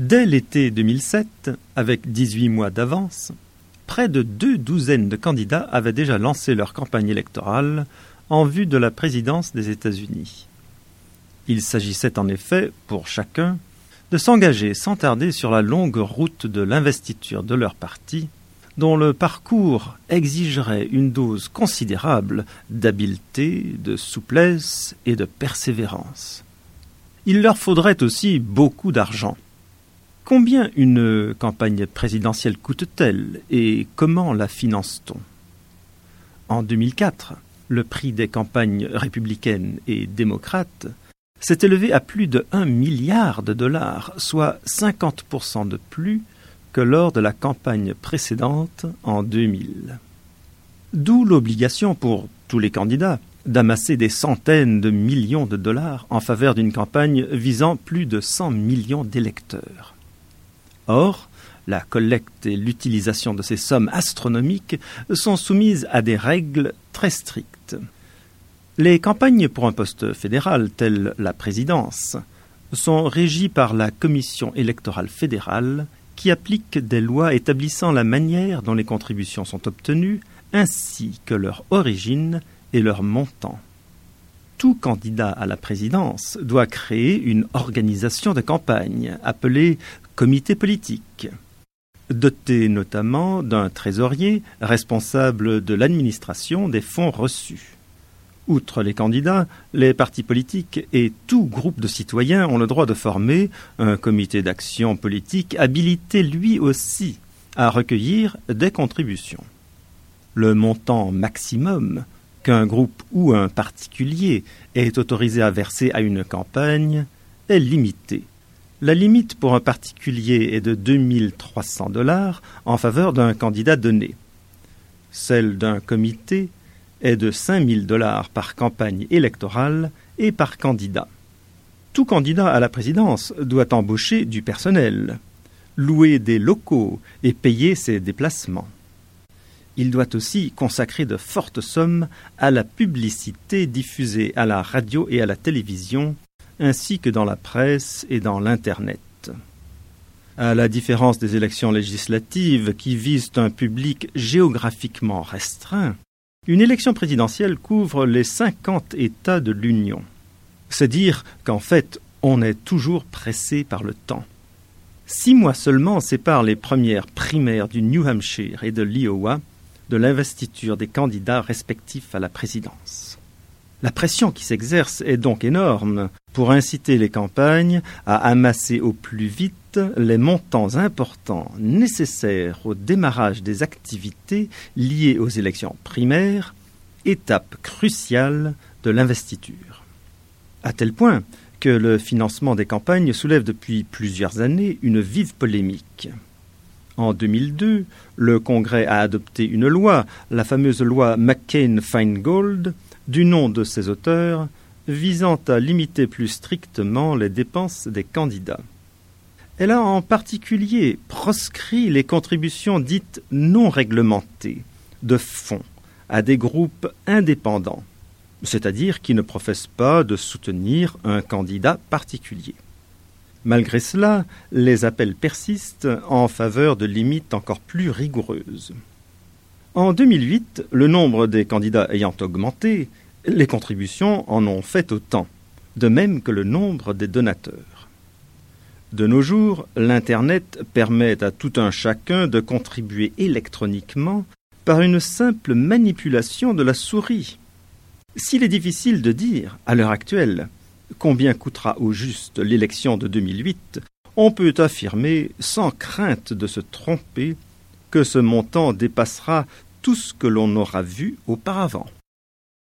Dès l'été 2007, avec 18 mois d'avance, près de deux douzaines de candidats avaient déjà lancé leur campagne électorale en vue de la présidence des États-Unis. Il s'agissait en effet, pour chacun, de s'engager sans tarder sur la longue route de l'investiture de leur parti, dont le parcours exigerait une dose considérable d'habileté, de souplesse et de persévérance. Il leur faudrait aussi beaucoup d'argent. Combien une campagne présidentielle coûte-t-elle et comment la finance-t-on? En 2004, le prix des campagnes républicaines et démocrates s'est élevé à plus de 1 milliard de dollars, soit 50% de plus que lors de la campagne précédente en 2000. D'où l'obligation pour tous les candidats d'amasser des centaines de millions de dollars en faveur d'une campagne visant plus de 100 millions d'électeurs. Or, la collecte et l'utilisation de ces sommes astronomiques sont soumises à des règles très strictes. Les campagnes pour un poste fédéral tel la présidence sont régies par la Commission électorale fédérale qui applique des lois établissant la manière dont les contributions sont obtenues ainsi que leur origine et leur montant. Tout candidat à la présidence doit créer une organisation de campagne appelée comité politique, doté notamment d'un trésorier responsable de l'administration des fonds reçus. Outre les candidats, les partis politiques et tout groupe de citoyens ont le droit de former un comité d'action politique habilité lui aussi à recueillir des contributions. Le montant maximum qu'un groupe ou un particulier est autorisé à verser à une campagne est limité. La limite pour un particulier est de 2300 dollars en faveur d'un candidat donné. Celle d'un comité est de 5000 dollars par campagne électorale et par candidat. Tout candidat à la présidence doit embaucher du personnel, louer des locaux et payer ses déplacements il doit aussi consacrer de fortes sommes à la publicité diffusée à la radio et à la télévision, ainsi que dans la presse et dans l'Internet. À la différence des élections législatives qui visent un public géographiquement restreint, une élection présidentielle couvre les cinquante États de l'Union. C'est dire qu'en fait, on est toujours pressé par le temps. Six mois seulement séparent les premières primaires du New Hampshire et de l'Iowa de l'investiture des candidats respectifs à la présidence. La pression qui s'exerce est donc énorme pour inciter les campagnes à amasser au plus vite les montants importants nécessaires au démarrage des activités liées aux élections primaires, étape cruciale de l'investiture. À tel point que le financement des campagnes soulève depuis plusieurs années une vive polémique. En 2002, le Congrès a adopté une loi, la fameuse loi McCain-Feingold, du nom de ses auteurs, visant à limiter plus strictement les dépenses des candidats. Elle a en particulier proscrit les contributions dites non réglementées, de fonds, à des groupes indépendants, c'est-à-dire qui ne professent pas de soutenir un candidat particulier. Malgré cela, les appels persistent en faveur de limites encore plus rigoureuses. En 2008, le nombre des candidats ayant augmenté, les contributions en ont fait autant, de même que le nombre des donateurs. De nos jours, l'Internet permet à tout un chacun de contribuer électroniquement par une simple manipulation de la souris. S'il est difficile de dire, à l'heure actuelle, combien coûtera au juste l'élection de 2008, on peut affirmer, sans crainte de se tromper, que ce montant dépassera tout ce que l'on aura vu auparavant.